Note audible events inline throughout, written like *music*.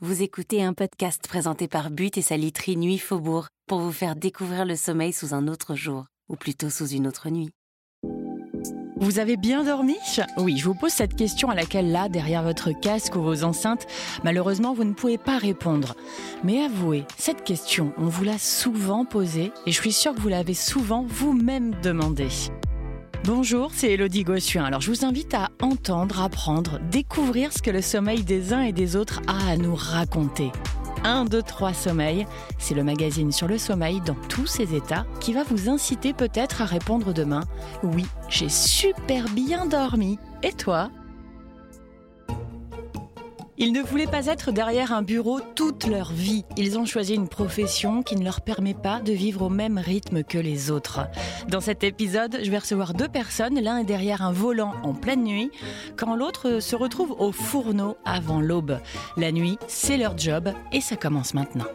Vous écoutez un podcast présenté par But et sa literie Nuit Faubourg pour vous faire découvrir le sommeil sous un autre jour, ou plutôt sous une autre nuit. Vous avez bien dormi? Oui, je vous pose cette question à laquelle là, derrière votre casque ou vos enceintes, malheureusement, vous ne pouvez pas répondre. Mais avouez, cette question, on vous l'a souvent posée et je suis sûre que vous l'avez souvent vous-même demandée. Bonjour, c'est Elodie Gossuin. Alors je vous invite à entendre, apprendre, découvrir ce que le sommeil des uns et des autres a à nous raconter. 1, 2, 3 Sommeil, c'est le magazine sur le sommeil dans tous ses états qui va vous inciter peut-être à répondre demain Oui, j'ai super bien dormi. Et toi? Ils ne voulaient pas être derrière un bureau toute leur vie. Ils ont choisi une profession qui ne leur permet pas de vivre au même rythme que les autres. Dans cet épisode, je vais recevoir deux personnes. L'un est derrière un volant en pleine nuit, quand l'autre se retrouve au fourneau avant l'aube. La nuit, c'est leur job et ça commence maintenant.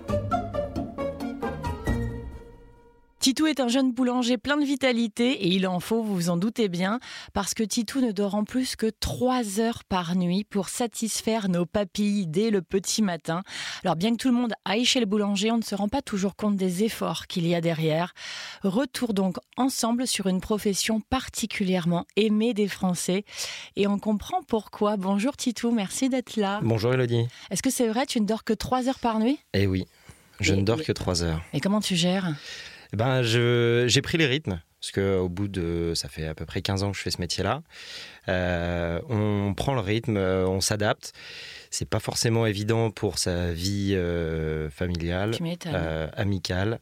Titou est un jeune boulanger plein de vitalité et il en faut, vous vous en doutez bien, parce que Titou ne dort en plus que 3 heures par nuit pour satisfaire nos papilles dès le petit matin. Alors bien que tout le monde aille chez le boulanger, on ne se rend pas toujours compte des efforts qu'il y a derrière. Retour donc ensemble sur une profession particulièrement aimée des Français et on comprend pourquoi. Bonjour Titou, merci d'être là. Bonjour Elodie. Est-ce que c'est vrai, tu ne dors que 3 heures par nuit? Eh oui, je Et- ne dors que 3 heures. Et comment tu gères? Ben, je- j'ai pris les rythmes, parce que au bout de, ça fait à peu près 15 ans que je fais ce métier-là. Euh, on prend le rythme, euh, on s'adapte. C'est pas forcément évident pour sa vie euh, familiale, euh, amicale,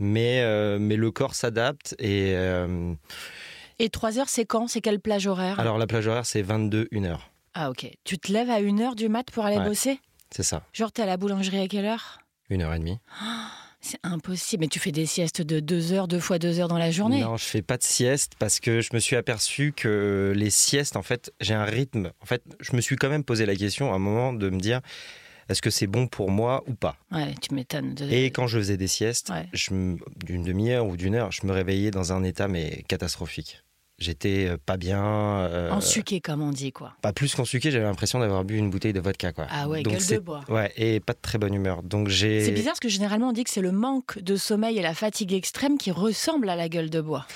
mais mais le corps s'adapte et Et 3 heures, c'est quand? C'est quelle plage horaire? Alors la plage horaire c'est 22 1 heure, Ah ok. Tu te lèves à 1h du mat pour aller Ouais. bosser? c'est ça, Genre t'es à la boulangerie à quelle heure? Une heure et demie. C'est impossible. Mais tu fais des siestes de 2 heures, deux fois 2 heures dans la journée. Non, je fais pas de sieste parce que je me suis aperçu que les siestes, en fait, j'ai un rythme. En fait, je me suis quand même posé la question à un moment de me dire est-ce que c'est bon pour moi ou pas? Ouais, tu m'étonnes. de- Et quand je faisais des siestes, Ouais. d'une demi-heure ou d'une heure, je me réveillais dans un état mais catastrophique. J'étais euh, pas bien. euh, En suqué, comme on dit, quoi. Pas plus qu'en suqué, j'avais l'impression d'avoir bu une bouteille de vodka, quoi. Ah ouais, Donc gueule de bois. Ouais, et pas de très bonne humeur. Donc j'ai. C'est bizarre parce que généralement on dit que c'est le manque de sommeil et la fatigue extrême qui ressemble à la gueule de bois.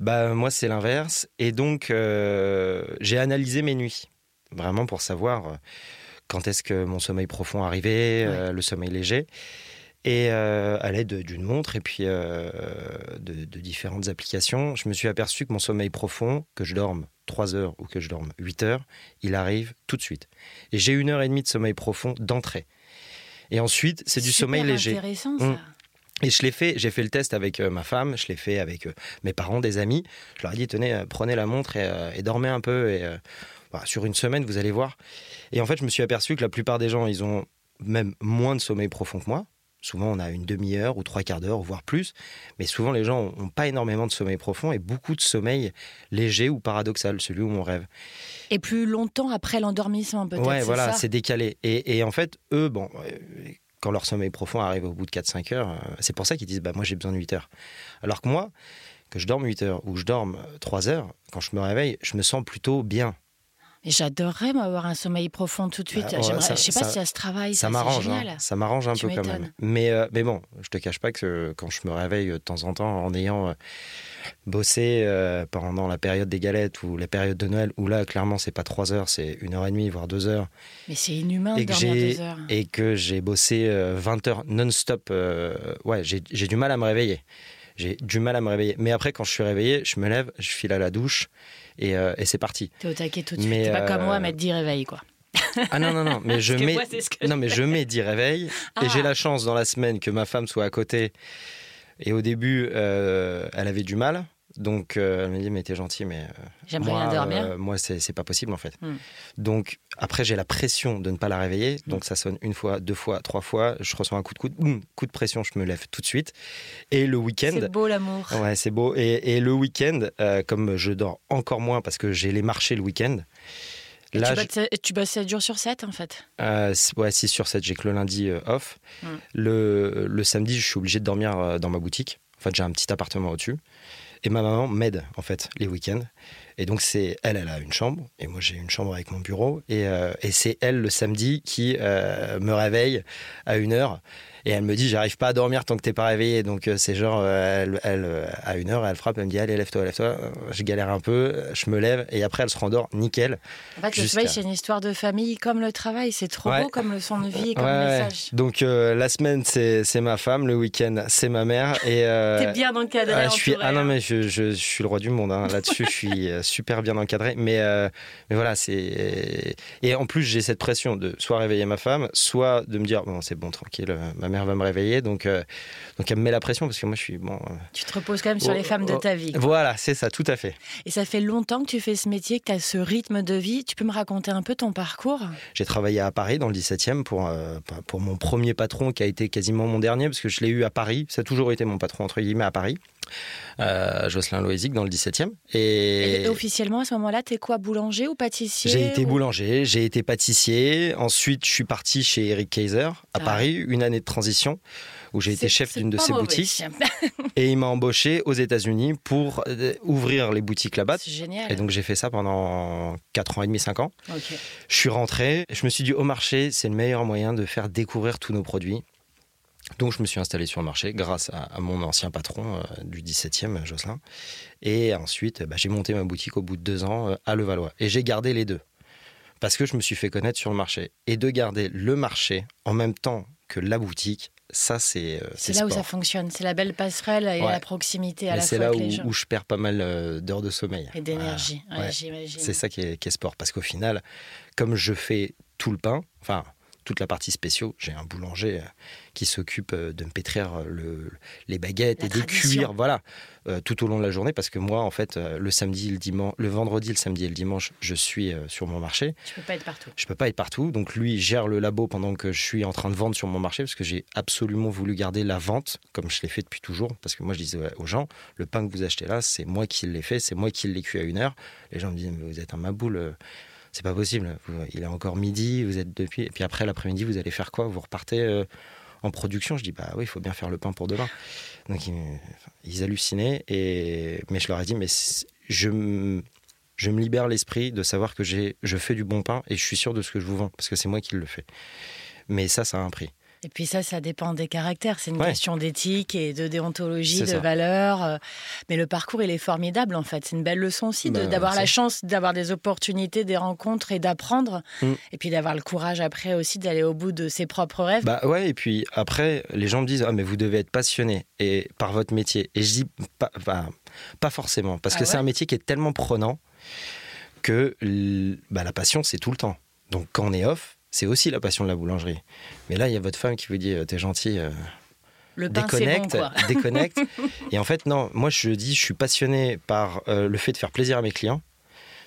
Bah moi c'est l'inverse et donc euh, j'ai analysé mes nuits vraiment pour savoir euh, quand est-ce que mon sommeil profond arrivait, euh, le sommeil léger et euh, à l'aide d'une montre et puis euh, de, de différentes applications, je me suis aperçu que mon sommeil profond, que je dorme 3 heures ou que je dorme 8 heures, il arrive tout de suite. Et j'ai une heure et demie de sommeil profond d'entrée. Et ensuite, c'est du sommeil léger. intéressant ça. Mm. Et je l'ai fait, j'ai fait le test avec euh, ma femme, je l'ai fait avec mes parents, des amis. Je leur ai dit, tenez, prenez la montre et, et dormez un peu. Et voilà, sur une semaine, vous allez voir. Et en fait, je me suis aperçu que la plupart des gens, ils ont même moins de sommeil profond que moi. Souvent, on a une demi-heure ou trois quarts d'heure, voire plus. Mais souvent, les gens n'ont pas énormément de sommeil profond et beaucoup de sommeil léger ou paradoxal, celui où on rêve. Et plus longtemps après l'endormissement peut-être. Ouais, voilà, c'est décalé. Et, et en fait, eux, bon, euh, quand leur sommeil profond arrive au bout de 4-5 heures, euh, c'est pour ça qu'ils disent, bah, moi j'ai besoin de 8 heures. Alors que moi, que je dorme 8 heures ou que je dorme 3 heures, quand je me réveille, je me sens plutôt bien. Et j'adorerais avoir un sommeil profond tout de suite. Bah, ouais, ça- je sais pas ça- si ça se travaille. ça c'est m'arrange, hein. ça m'arrange un Tu peu quand même. Mais, euh, mais bon, je te cache pas que quand je me réveille de temps en temps en ayant euh, bossé euh, pendant la période des galettes ou la période de Noël, où là, clairement, c'est pas 3 heures, c'est une heure et demie, voire 2 heures, Mais c'est inhumain de dormir deux heures. et que j'ai bossé euh, 20 heures non-stop, euh, ouais, j'ai du mal à me réveiller. J'ai du mal à me réveiller. Mais après, quand je suis réveillé, je me lève, je file à la douche et, euh, et c'est parti. T'es au taquet tout de suite. T'es pas comme euh, moi à mettre 10 réveils quoi. Ah non, non, non, mais *laughs* je mets, moi, non, mais je mets 10 réveils Ah. et j'ai la chance dans la semaine que ma femme soit à côté. Et au début, euh, elle avait du mal. Donc, elle me dit, mais t'es gentil, mais J'aimerais bien dormir. euh, moi, c'est pas possible en fait. Hmm. Donc après, j'ai la pression de ne pas la réveiller. Donc ça sonne une fois, deux fois, trois fois. Je reçois un coup de coude, boum, coup de pression, je me lève tout de suite. Et le week-end, C'est beau l'amour. ouais, c'est beau. Et, et le week-end, euh, comme je dors encore moins parce que j'ai les marchés le week-end. Et Là, tu, je- bosses, tu bosses 7 jours sur 7 en fait? euh, ouais, 6 sur 7, j'ai que le lundi euh, off. Mm. Le, le samedi, je suis obligé de dormir dans ma boutique. En fait, j'ai un petit appartement au-dessus. Et ma maman m'aide, en fait, les week-ends. Et donc, c'est elle, elle a une chambre, et moi, j'ai une chambre avec mon bureau. Et, euh, c'est elle, le samedi, qui euh, me réveille à une heure et elle me dit, j'arrive pas à dormir tant que t'es pas réveillé. Donc euh, c'est genre, euh, elle, elle, euh, à une heure, elle frappe, elle me dit, allez, lève-toi, lève-toi. Je galère un peu, je me lève et après elle se rendort nickel. En fait, le sommeil, c'est une histoire de famille comme le travail. C'est trop beau comme leçon de vie, comme ouais, message. Donc la semaine, c'est ma femme, le week-end, c'est ma mère. Et *laughs* T'es bien encadré. je suis, ah non, hein. mais je, je, je, suis le roi du monde. Hein. Là-dessus, je suis super bien encadré. Mais, mais voilà, c'est. Et en plus, j'ai cette pression de soit réveiller ma femme, soit de me dire, bon, c'est bon, tranquille, ma mère va me réveiller. Donc, euh, donc elle me met la pression parce que moi je suis bon. Tu te reposes quand même sur oh, les femmes de oh, ta vie. Quoi. Voilà, c'est ça, tout à fait. Et ça fait longtemps que tu fais ce métier, que tu as ce rythme de vie. Tu peux me raconter un peu ton parcours? J'ai travaillé à Paris dans le 17e pour, euh, pour mon premier patron qui a été quasiment mon dernier parce que je l'ai eu à Paris. Ça a toujours été mon patron entre guillemets à Paris. Euh, Jocelyn Loisic dans le 17e. Et... Et officiellement, à ce moment-là, tu es quoi, boulanger ou pâtissier J'ai été ou... boulanger, j'ai été pâtissier. Ensuite, je suis parti chez Eric Kaiser à Ah. Paris, une année de transition où j'ai été chef d'une de ses mauvais. boutiques. Et il m'a embauché aux États-Unis pour euh, ouvrir les boutiques là-bas. C'est génial. Et donc j'ai fait ça pendant 4 ans et demi, 5 ans. Je suis rentré, je me suis dit au marché, c'est le meilleur moyen de faire découvrir tous nos produits. Donc je me suis installé sur le marché grâce à, à mon ancien patron euh, du 17e, Jocelyn. Et ensuite, bah, j'ai monté ma boutique au bout de deux ans euh, à Levallois. Et j'ai gardé les deux. Parce que je me suis fait connaître sur le marché. Et de garder le marché en même temps que la boutique, ça c'est euh, C'est là où ça fonctionne. C'est la belle passerelle et Ouais. la proximité à Mais la c'est là où, je perds pas mal euh, d'heures de sommeil. Et d'énergie, Voilà. Ouais, Ouais. j'imagine. C'est ça qui est, qui est sport. Parce qu'au final, comme je fais tout le pain, enfin toute la partie spéciaux, j'ai un boulanger euh, qui s'occupe euh, de me pétrir euh, le, les baguettes La et de cuire, voilà, euh, tout au long de la journée. Parce que moi, en fait, le samedi, le dimanche, le vendredi, le samedi et le dimanche, je suis sur mon marché. Tu peux pas être partout. Je peux pas être partout. Donc lui gère le labo pendant que je suis en train de vendre sur mon marché parce que j'ai absolument voulu garder la vente comme je l'ai fait depuis toujours. Parce que moi je disais aux gens, le pain que vous achetez là, c'est moi qui l'ai fait, c'est moi qui l'ai cuit à une heure. Les gens me disaient, mais vous êtes un maboule. C'est pas possible. Il est encore midi, vous êtes depuis. Et puis après l'après-midi, vous allez faire quoi? Vous repartez euh, en production? Je dis bah oui, il faut bien faire le pain pour demain. Donc ils, ils hallucinaient. Et mais je leur ai dit mais je je me libère l'esprit de savoir que je fais du bon pain et je suis sûr de ce que je vous vends parce que c'est moi qui le fais. Mais ça, ça a un prix. Et puis ça, ça dépend des caractères. C'est une Ouais. question d'éthique et de déontologie, de valeurs. euh, Mais le parcours, il est formidable en fait. C'est une belle leçon aussi Bah, d'avoir la chance d'avoir des opportunités, des rencontres et d'apprendre. Mm. Et puis d'avoir le courage après aussi d'aller au bout de ses propres rêves. Bah ouais, et puis après, les gens me disent Ah, mais vous devez être passionné et, par votre métier. Et je dis Pas, bah, pas forcément, parce Ah que c'est un métier qui est tellement prenant que bah, la passion, c'est tout le temps. Donc quand on est off, c'est aussi la passion de la boulangerie. Mais là, il y a votre femme qui vous dit euh, T'es gentil. euh, le pain, c'est bon déconnecte, déconnecte. *laughs* Et en fait, non, moi je dis, je suis passionné par euh, le fait de faire plaisir à mes clients.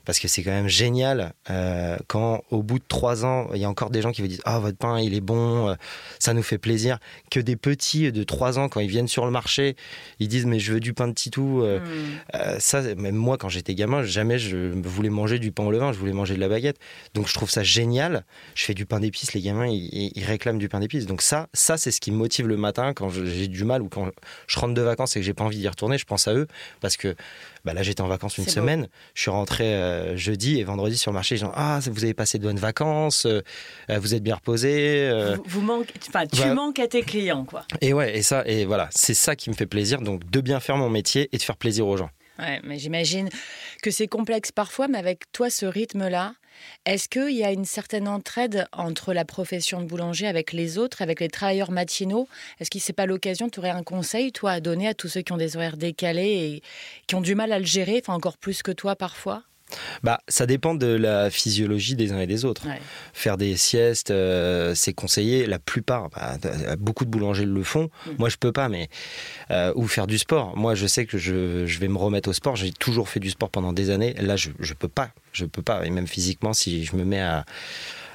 Parce que c'est quand même génial euh, quand, au bout de trois ans, il y a encore des gens qui vous disent Ah, votre pain, il est bon, euh, ça nous fait plaisir. Que des petits de trois ans, quand ils viennent sur le marché, ils disent Mais je veux du pain de titou. euh, Mm. euh, ça, même moi, quand j'étais gamin, jamais je voulais manger du pain au levain, je voulais manger de la baguette. Donc je trouve ça génial. Je fais du pain d'épices, les gamins, ils, ils réclament du pain d'épices. Donc ça, ça c'est ce qui me motive le matin quand j'ai du mal ou quand je rentre de vacances et que j'ai pas envie d'y retourner, je pense à eux. Parce que bah là, j'étais en vacances une semaine. Je suis rentré euh, jeudi et vendredi sur le marché. Les gens, ah, vous avez passé de bonnes vacances, euh, euh, vous êtes bien reposé. Vous, vous manquez- enfin, tu bah- manques à tes clients quoi. Et ouais, et ça, et voilà, c'est ça qui me fait plaisir. Donc de bien faire mon métier et de faire plaisir aux gens. Ouais, mais j'imagine que c'est complexe parfois, mais avec toi, ce rythme-là, est-ce qu'il y a une certaine entraide entre la profession de boulanger avec les autres, avec les travailleurs matinaux? Est-ce que c'est pas l'occasion, tu aurais un conseil, toi, à donner à tous ceux qui ont des horaires décalés et qui ont du mal à le gérer, enfin encore plus que toi parfois? Bah, ça dépend de la physiologie des uns et des autres. Ouais. Faire des siestes, euh, c'est conseillé. La plupart, bah, beaucoup de boulangers le font. Mm. Moi, je peux pas, mais euh, ou faire du sport. Moi, je sais que je, je vais me remettre au sport. J'ai toujours fait du sport pendant des années. Là, je, je peux pas. Je peux pas. Et même physiquement, si je me mets à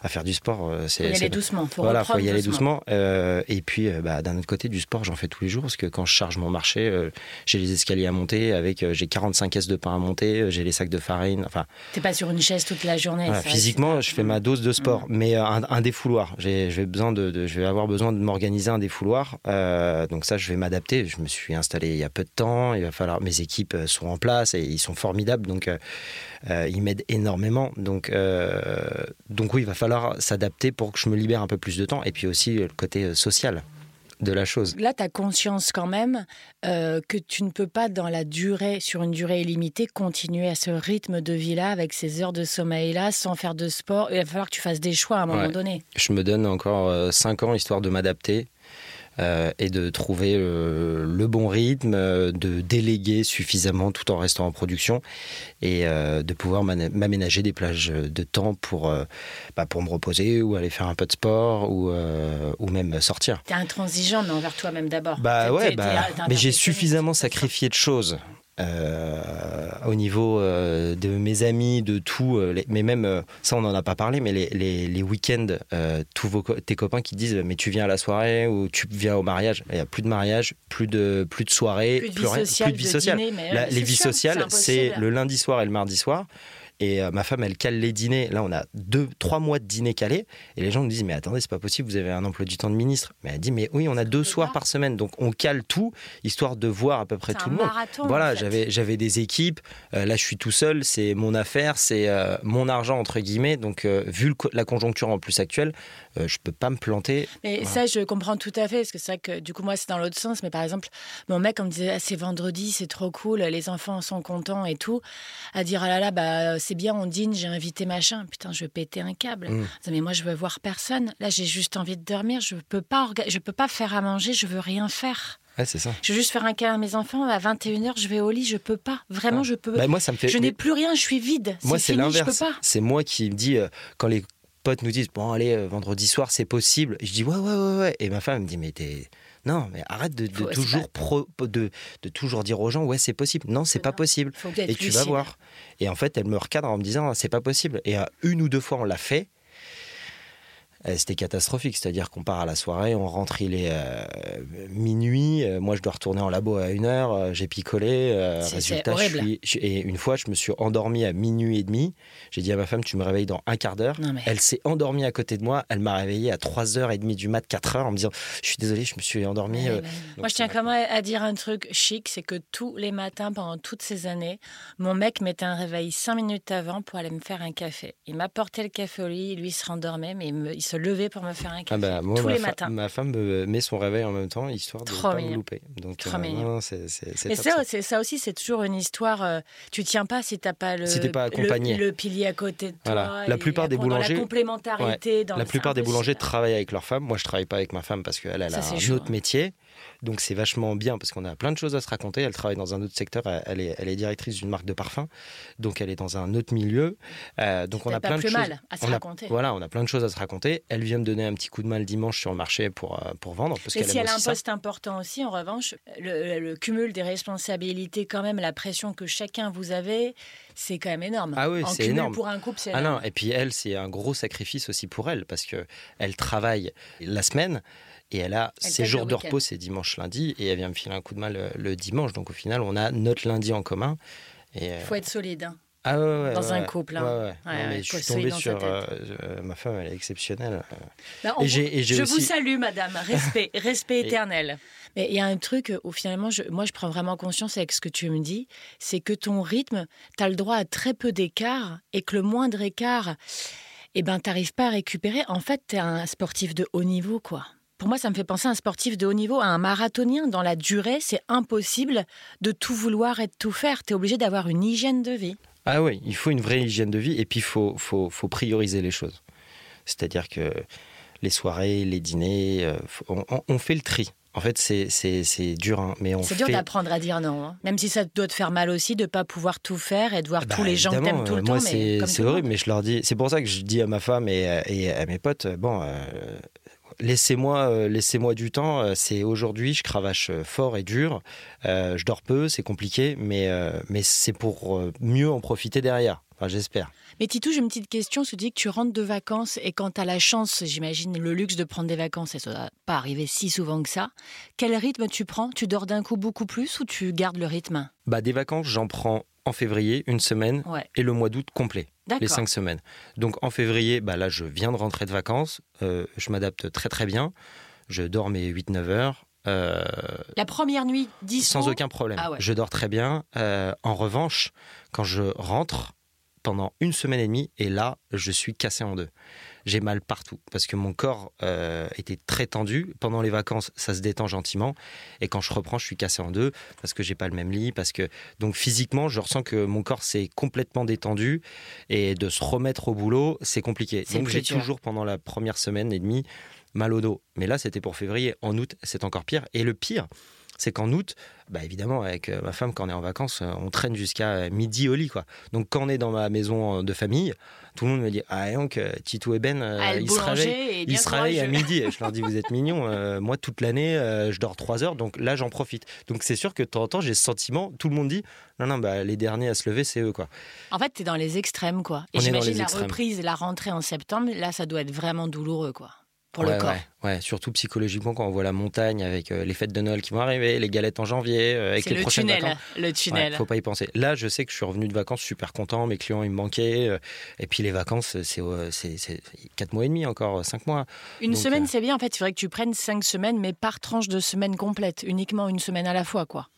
à faire du sport. C'est, faut y aller doucement. Faut voilà, faut y aller doucement. et puis, bah, d'un autre côté, du sport, j'en fais tous les jours parce que quand je charge mon marché, j'ai les escaliers à monter, avec j'ai 45 caisses de pain à monter, j'ai les sacs de farine. Enfin, t'es pas sur une chaise toute la journée. physiquement, je fais ma dose de sport, mm. mais un, défouloir. J'ai, besoin de, je vais avoir besoin de m'organiser un défouloir. donc ça, je vais m'adapter. Je me suis installé il y a peu de temps. Il va falloir mes équipes sont en place et ils sont formidables. Donc euh, ils m'aident énormément. Donc, euh, donc oui, il va falloir s'adapter pour que je me libère un peu plus de temps. Et puis aussi le côté euh, social de la chose. Là, tu as conscience quand même que tu ne peux pas, dans la durée, sur une durée illimitée, continuer à ce rythme de vie-là, avec ces heures de sommeil-là, sans faire de sport. Il va falloir que tu fasses des choix à un moment donné. Je me donne encore 5 ans histoire de m'adapter. Euh, et de trouver euh, le bon rythme, de déléguer suffisamment tout en restant en production et euh, de pouvoir m'aménager des plages de temps pour, bah, pour me reposer ou aller faire un peu de sport ou, ou même sortir. Tu es intransigeant, mais envers toi-même d'abord. Bah ouais, bah, mais j'ai suffisamment sacrifié de choses euh, au niveau euh, de mes amis, de tout, euh, mais même, ça on n'en a pas parlé, mais les, les, les week-ends, tous vos, tes copains qui disent mais tu viens à la soirée ou tu viens au mariage, il n'y a plus de mariage, plus de, plus de soirée, plus de vie sociale. Plus de vie sociale. les vies sociales, c'est le lundi soir et le mardi soir. Et euh, ma femme, elle cale les dîners. Là, on a deux, trois mois de dîners calés. Et les gens nous disent, mais attendez, c'est pas possible, vous avez un emploi du temps de ministre. Mais elle dit, mais oui, on a deux soirs par semaine. Donc, on cale tout, histoire de voir à peu près tout le monde. Voilà, j'avais, j'avais des équipes. Euh, là, je suis tout seul. C'est mon affaire, c'est euh, mon argent, entre guillemets. Donc, vu la conjoncture en plus actuelle, je peux pas me planter. Mais ça, je comprends tout à fait. Parce que c'est vrai que, du coup, moi, c'est dans l'autre sens. Mais par exemple, mon mec, on me disait, ah, c'est vendredi, c'est trop cool, les enfants sont contents et tout. À dire, ah là là, bah, c'est bien, on dîne, j'ai invité machin. Putain, je vais péter un câble. Mm. Mais moi, je veux voir personne. Là, j'ai juste envie de dormir. Je peux pas, je peux pas faire à manger. Je veux rien faire. Ouais, c'est ça. Je veux juste faire un câlin à mes enfants. À 21h, je vais au lit. Je peux pas. Vraiment, je peux. Bah, moi, ça me fait. Je n'ai plus rien. Je suis vide. Moi, c'est l'inverse. C'est moi qui me dis euh, quand les potes nous disent bon allez euh, vendredi soir c'est possible. je dis ouais ouais ouais ouais. Et ma femme me dit mais t'es non, mais arrête de, toujours de, de, toujours dire aux gens ouais c'est possible. Non, c'est pas possible. Et tu vas voir. Et en fait, elle me recadre en me disant c'est pas possible. Et une ou deux fois on l'a fait. Euh, c'était catastrophique. C'est-à-dire qu'on part à la soirée, on rentre, il est euh, minuit. Euh, moi, je dois retourner en labo à une heure. J'ai picolé. résultat, je suis, et une fois, je me suis endormi à minuit et demi. J'ai dit à ma femme, tu me réveilles dans un quart d'heure. Elle s'est endormie à côté de moi. Elle m'a réveillé à 3h30 du mat, 4h, en me disant, je suis désolé, je me suis endormi. moi, je tiens quand même à dire un truc chic, c'est que tous les matins, pendant toutes ces années, mon mec mettait un réveil 5 minutes avant pour aller me faire un café. Il m'apportait le café au lit, lui il se rendormait, mais il, il se lever pour me faire un café ah bah, tous les matins. Ma femme met son réveil en même temps, histoire de ne pas me louper. Donc, euh, c'est, ça, aussi, c'est toujours une histoire. Euh, tu tiens pas si t'as pas le, si pas accompagné. Le, pilier à côté de toi. La plupart des boulangers. La complémentarité. la plupart des boulangers travaillent avec leur femme. Moi, je travaille pas avec ma femme parce qu'elle a un autre métier. Donc c'est vachement bien parce qu'on a plein de choses à se raconter. Elle travaille dans un autre secteur, elle est, elle est directrice d'une marque de parfum, donc elle est dans un autre milieu. Euh, donc on a plein de choses à se raconter. voilà, on a plein de choses à se raconter. Elle vient me donner un petit coup de main le dimanche sur le marché pour, euh, pour vendre. Parce Et si elle a un poste important aussi, en revanche, le, cumul des responsabilités, quand même, la pression que chacun vous avez, c'est quand même énorme. Ah oui, c'est énorme. Pour un couple, c'est ah non, et puis elle, c'est un gros sacrifice aussi pour elle parce que elle travaille la semaine. Et elle a ses jours de repos, c'est dimanche, lundi, et elle vient me filer un coup de main le, dimanche. Donc au final, on a notre lundi en commun. Il euh, faut être solide. Hein. Ah ouais, dans un couple. Hein. mais je suis tombé sur euh, euh, ma femme, elle est exceptionnelle. Bah, et je vous salue, madame. Respect, *laughs* respect éternel. Mais il y a un truc où finalement, je, moi, je prends vraiment conscience avec ce que tu me dis, c'est que ton rythme, tu as le droit à très peu d'écart et que le moindre écart, eh ben, tu n'arrives pas à récupérer. En fait, tu es un sportif de haut niveau, quoi pour moi, ça me fait penser à un sportif de haut niveau, à un marathonien. Dans la durée, c'est impossible de tout vouloir et de tout faire. Tu es obligé d'avoir une hygiène de vie. Ah oui, il faut une vraie hygiène de vie et puis il faut, faut, faut prioriser les choses. C'est-à-dire que les soirées, les dîners, euh, on, fait le tri. En fait, c'est dur, hein, mais on C'est dur d'apprendre à dire non, hein. même si ça doit te faire mal aussi de ne pas pouvoir tout faire et de voir bah, tous les gens que t'aimes tout le moi, temps. c'est horrible, mais je leur dis. C'est pour ça que je dis à ma femme et, et à mes potes, bon, euh, laissez-moi euh, laissez-moi du temps. Euh, c'est aujourd'hui, je cravache euh, fort et dur. je dors peu, c'est compliqué, mais, mais c'est pour mieux en profiter derrière. Enfin, j'espère. Mais Titou, j'ai une petite question. Tu dis que tu rentres de vacances et quand tu as la chance, j'imagine, le luxe de prendre des vacances, et ça ne doit pas arriver si souvent que ça, quel rythme tu prends? Tu dors d'un coup beaucoup plus ou tu gardes le rythme? Bah, des vacances, j'en prends en février, une semaine, et le mois d'août complet, les cinq semaines. Donc en février, bah, là, je viens de rentrer de vacances, euh, je m'adapte très très bien, je dors mes 8-9 heures, euh, la première nuit, 10 Sans aucun problème. Ah je dors très bien. Euh, en revanche, quand je rentre pendant une semaine et demie, et là, je suis cassé en deux. J'ai mal partout parce que mon corps euh, était très tendu. Pendant les vacances, ça se détend gentiment. Et quand je reprends, je suis cassé en deux parce que j'ai pas le même lit. Parce que donc physiquement, je ressens que mon corps s'est complètement détendu et de se remettre au boulot, c'est compliqué. Donc j'ai toujours pendant la première semaine et demie mal au dos. Mais là, c'était pour février. En août, c'est encore pire. Et le pire, c'est qu'en août, bah évidemment, avec euh, ma femme, quand on est en vacances, euh, on traîne jusqu'à euh, midi au lit. Quoi. Donc, quand on est dans ma maison de famille, tout le monde me dit Ah, donc, Tito et Ben, ah, ils se réveillent, ils se réveillent à midi. Et je leur dis *laughs* Vous êtes mignons. moi, toute l'année, je dors 3 heures. Donc là, j'en profite. Donc, c'est sûr que de temps en temps, j'ai ce sentiment. Tout le monde dit Non, non, bah, les derniers à se lever, c'est eux. Quoi. En fait, tu es dans les extrêmes. quoi. Et j'imagine la reprise, la rentrée en septembre, là, ça doit être vraiment douloureux. quoi pour le corps. Ouais, surtout psychologiquement quand on voit la montagne avec euh, les fêtes de Noël qui vont arriver, les galettes en janvier, euh, avec les le tunnel, Le tunnel. faut pas y penser. Là, je sais que je suis revenu de vacances super content, mes clients ils me manquaient, euh, et puis les vacances c'est c'est 4 mois et demi encore, 5 mois. Une semaine c'est bien en fait, il faudrait que tu prennes 5 semaines mais par tranche de semaine complète, uniquement une semaine à la fois quoi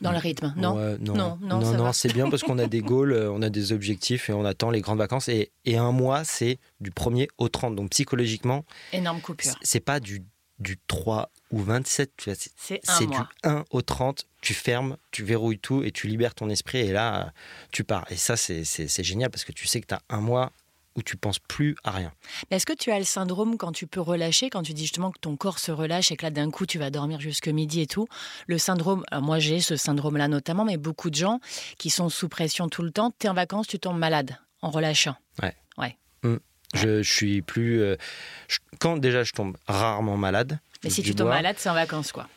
dans le rythme, non Non, non, non, c'est bien parce qu'on a *laughs* des goals, euh, on a des objectifs et on attend les grandes vacances. Et, et un mois, c'est du 1er au 30. Donc psychologiquement, énorme coupure. C'est pas du, du 3 ou 27, c'est du 1 au 30. Tu fermes, tu verrouilles tout et tu libères ton esprit et là, tu pars. Et ça, c'est génial parce que tu sais que tu as un mois où tu penses plus à rien. Est-ce que tu as le syndrome quand tu peux relâcher, quand tu dis justement que ton corps se relâche et que là d'un coup tu vas dormir jusque midi et tout? Le syndrome, moi j'ai ce syndrome-là notamment, mais beaucoup de gens qui sont sous pression tout le temps, tu es en vacances, tu tombes malade en relâchant. Ouais. Ouais. Mmh. Je, suis plus. Euh, quand déjà je tombe rarement malade. Mais si tu tombes malade, c'est en vacances quoi.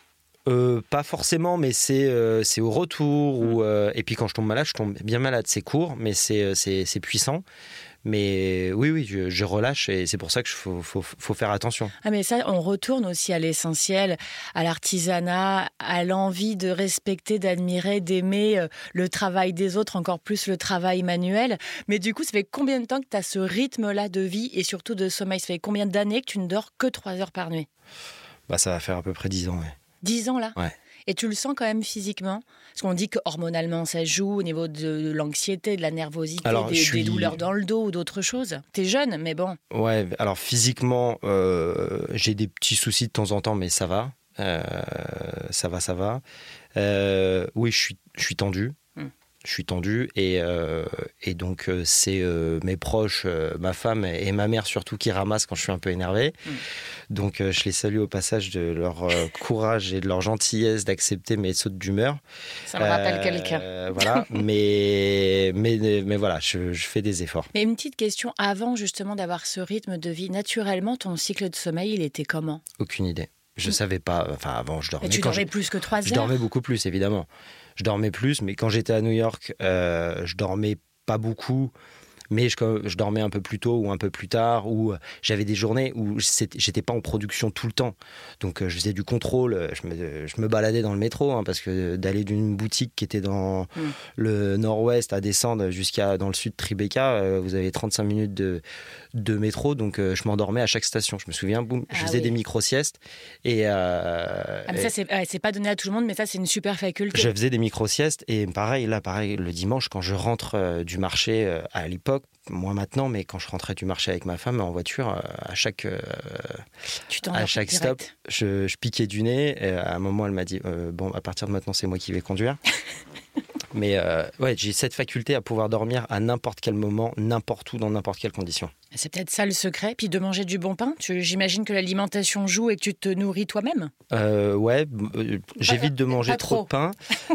Euh, pas forcément, mais c'est euh, c'est au retour. Ou, mmh. et puis quand je tombe malade, je tombe bien malade. C'est court, mais c'est puissant. Mais oui, oui, je, relâche et c'est pour ça qu'il faut, faut, faut, faire attention. Ah mais ça, on retourne aussi à l'essentiel, à l'artisanat, à l'envie de respecter, d'admirer, d'aimer euh, le travail des autres, encore plus le travail manuel. Mais du coup, ça fait combien de temps que tu as ce rythme-là de vie et surtout de sommeil? Ça fait combien d'années que tu ne dors que 3 heures par nuit? Bah, Ça va faire à peu près 10 ans. Ouais. 10 ans là? Ouais. Et tu le sens quand même physiquement? Parce qu'on dit que hormonalement ça joue au niveau de l'anxiété, de la nervosité, des, douleurs dans le dos ou d'autres choses. T'es jeune, mais bon. Ouais, alors physiquement, euh, j'ai des petits soucis de temps en temps, mais ça va. Euh, ça va, ça va. Euh, oui, je suis, je suis tendu je suis tendu et, euh, et donc euh, c'est euh, mes proches, ma femme et ma mère surtout qui ramassent quand je suis un peu énervé. Mm. Donc je les salue au passage de leur *laughs* courage et de leur gentillesse d'accepter mes sautes d'humeur. Ça me rappelle quelqu'un. *laughs* voilà, mais, mais, mais voilà, je, je, fais des efforts. Mais une petite question, avant justement d'avoir ce rythme de vie, naturellement ton cycle de sommeil, il était comment? Aucune idée. Je ne mm. savais pas, enfin avant je dormais. Et tu dormais plus que trois heures Je dormais beaucoup plus évidemment je dormais plus. Mais quand j'étais à New York, euh, je dormais pas beaucoup mais je, dormais un peu plus tôt ou un peu plus tard, ou euh, j'avais des journées où j'étais pas en production tout le temps. Donc euh, je faisais du contrôle, euh, je me, je me baladais dans le métro, hein, parce que d'aller d'une boutique qui était dans mm. le nord-ouest à descendre jusqu'à dans le sud Tribeca, vous avez 35 minutes de, de métro, donc je m'endormais à chaque station. Je me souviens, boum, je ah faisais des micro-siestes. Et, ah, ça, c'est pas donné à tout le monde, mais ça, c'est une super faculté. Je faisais des micro-siestes, et pareil, là, pareil, le dimanche, quand je rentre du marché à l'époque, moi maintenant, mais quand je rentrais du marché avec ma femme en voiture, euh, à chaque, euh, à chaque stop, je, piquais du nez. Et à un moment, elle m'a dit euh, Bon, à partir de maintenant, c'est moi qui vais conduire. *laughs* Mais euh, ouais, j'ai cette faculté à pouvoir dormir à n'importe quel moment, n'importe où, dans n'importe quelle condition. C'est peut-être ça le secret, puis de manger du bon pain. J'imagine que l'alimentation joue et que tu te nourris toi-même. Euh, ouais, euh, j'évite de manger trop. de pain,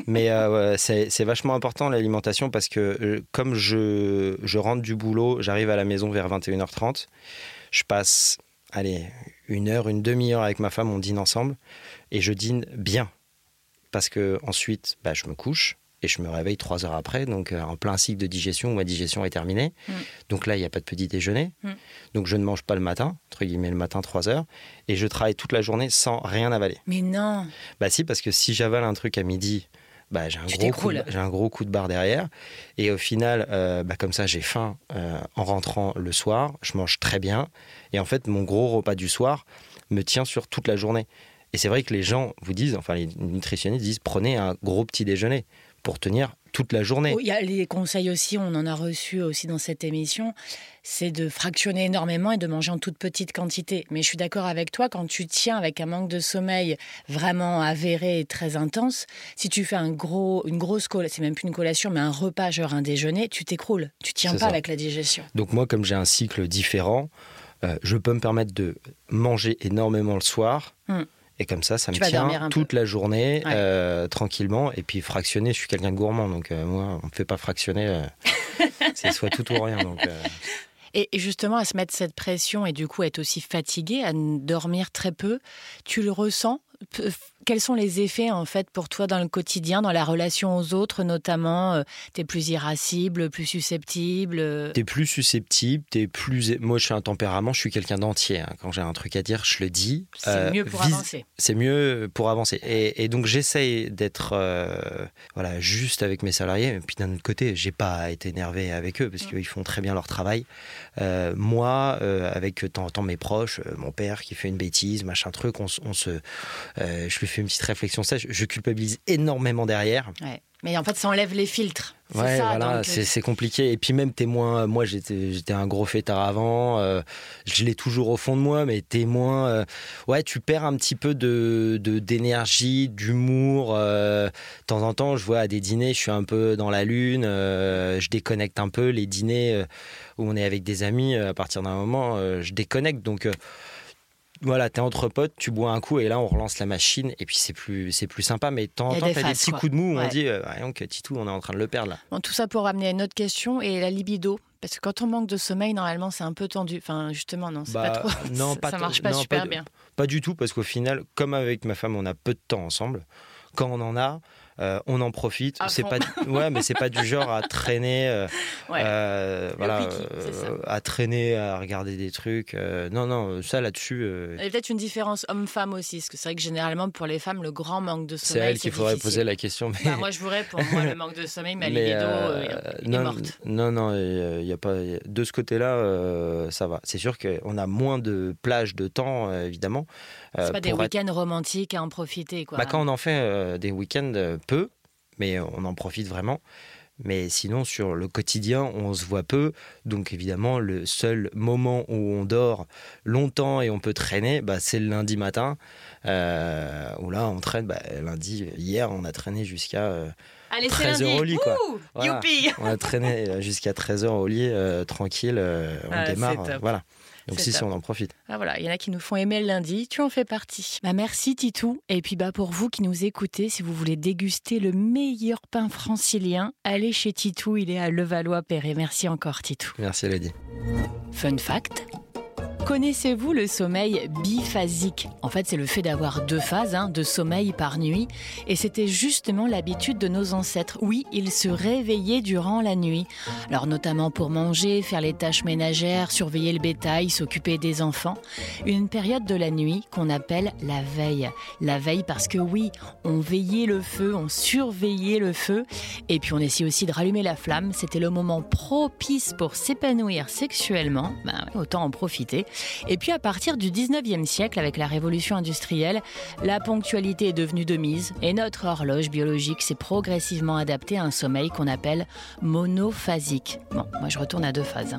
mais euh, c'est vachement important l'alimentation parce que comme je, je rentre du boulot, j'arrive à la maison vers 21h30, je passe, allez, une heure, une demi-heure avec ma femme, on dîne ensemble et je dîne bien parce que ensuite, bah, je me couche et je me réveille trois heures après, donc en plein cycle de digestion où ma digestion est terminée. Mm. Donc là, il n'y a pas de petit déjeuner. Mm. Donc je ne mange pas le matin, entre guillemets le matin 3 heures, et je travaille toute la journée sans rien avaler. Mais non Bah si, parce que si j'avale un truc à midi, bah, j'ai un, gros coup de, un gros coup de barre derrière. Et au final, euh, bah, comme ça, j'ai faim euh, en rentrant le soir. Je mange très bien. Et en fait, mon gros repas du soir me tient sur toute la journée. Et c'est vrai que les gens vous disent, enfin les nutritionnistes disent, prenez un gros petit déjeuner pour tenir toute la journée. Il y a les conseils aussi, on en a reçu aussi dans cette émission, c'est de fractionner énormément et de manger en toute petite quantité. Mais je suis d'accord avec toi, quand tu tiens avec un manque de sommeil vraiment avéré et très intense, si tu fais un gros, une grosse collation, c'est même plus une collation, mais un repas, genre un déjeuner, tu t'écroules. Tu tiens pas avec la digestion. Donc moi, comme j'ai un cycle différent, euh, je peux me permettre de manger énormément le soir. Hum. Et comme ça, ça me tient toute la journée euh, tranquillement. Et puis fractionner, je suis quelqu'un de gourmand, donc euh, moi, on ne fait pas fractionner. Euh, *laughs* c'est soit tout ou rien. Donc, et justement, à se mettre cette pression et du coup être aussi fatigué, à dormir très peu, tu le ressens quels sont les effets en fait pour toi dans le quotidien, dans la relation aux autres notamment euh, T'es plus irascible, plus susceptible euh? T'es plus susceptible, t'es plus. Moi, je suis un tempérament, je suis quelqu'un d'entier. Hein. Quand j'ai un truc à dire, je le dis. C'est euh, mieux pour avancer. C'est mieux pour avancer. Et, donc j'essaye d'être voilà juste avec mes salariés. Et puis d'un autre côté, j'ai pas été énervé avec eux parce mm. qu'ils font très bien leur travail. moi, avec temps mes proches, mon père qui fait une bêtise, machin truc, on, on se, je lui fais une petite réflexion sèche. Je culpabilise énormément derrière. Mais en fait, ça enlève les filtres. Ouais, ça, voilà, euh, c'est compliqué. Et puis même témoin, moi j'étais un gros fêtard avant, euh, je l'ai toujours au fond de moi, mais témoin, euh, ouais, tu perds un petit peu de d'énergie, d'humour. de temps en temps, je vois à des dîners, je suis un peu dans la lune, je déconnecte un peu. Les dîners où on est avec des amis, à partir d'un moment, je déconnecte. Donc voilà, t'es entre potes, tu bois un coup et là on relance la machine et puis c'est plus c'est plus sympa. Mais de temps en temps, t'as des petits coups de mou où on dit, euh, donc Titou, on est en train de le perdre là. Bon, tout ça pour ramener à une autre question et la libido. Parce que quand on manque de sommeil, normalement, c'est un peu tendu. Enfin, justement, non, c'est pas bah, trop. *laughs* Non, pas ça marche pas super bien. Pas du tout, parce qu'au final, comme avec ma femme, on a peu de temps ensemble. Quand on en a, euh, on en profite. C'est pas, ouais, mais c'est pas du genre à traîner, euh, euh, voilà, à traîner, à regarder des trucs. non, non, ça là-dessus. Il y a peut-être une différence homme-femme aussi, parce que c'est vrai que généralement pour les femmes, le grand manque de sommeil. C'est elle qu'il faudrait poser la question. Mais... Bah, moi, je vous réponds. Moi, le manque de sommeil, ma libido non, est morte. Non, non, il y a pas. De ce côté-là, ça va. C'est sûr qu'on a moins de plage de temps, évidemment. C'est pas des week-ends romantiques à en profiter, quoi. Bah, quand on en fait des week-ends peu, mais on en profite vraiment. Mais sinon, sur le quotidien, on se voit peu. Donc évidemment, le seul moment où on dort longtemps et on peut traîner, bah, c'est le lundi matin. Euh, où là, on traîne. Bah, lundi, hier, on a traîné jusqu'à 13 h au lit. Quoi. On a traîné jusqu'à 13 h au lit, euh, tranquille. Euh, on ah, démarre. voilà. Donc si, si, on en profite. Ah voilà, il y en a qui nous font aimer le lundi, tu en fais partie. Bah merci Titou. Et puis bah pour vous qui nous écoutez, si vous voulez déguster le meilleur pain francilien, allez chez Titou, il est à Levallois-Perret. Merci encore Titou. Merci Lady. Fun fact, Connaissez-vous le sommeil biphasique? En fait, c'est le fait d'avoir deux phases hein, de sommeil par nuit. Et c'était justement l'habitude de nos ancêtres. Oui, ils se réveillaient durant la nuit. Alors, notamment pour manger, faire les tâches ménagères, surveiller le bétail, s'occuper des enfants. Une période de la nuit qu'on appelle la veille. La veille parce que oui, on veillait le feu, on surveillait le feu. Et puis, on essayait aussi de rallumer la flamme. C'était le moment propice pour s'épanouir sexuellement. Ben, autant en profiter. Et puis à partir du 19e siècle, avec la révolution industrielle, la ponctualité est devenue de mise et notre horloge biologique s'est progressivement adaptée à un sommeil qu'on appelle monophasique. Bon, moi je retourne à deux phases.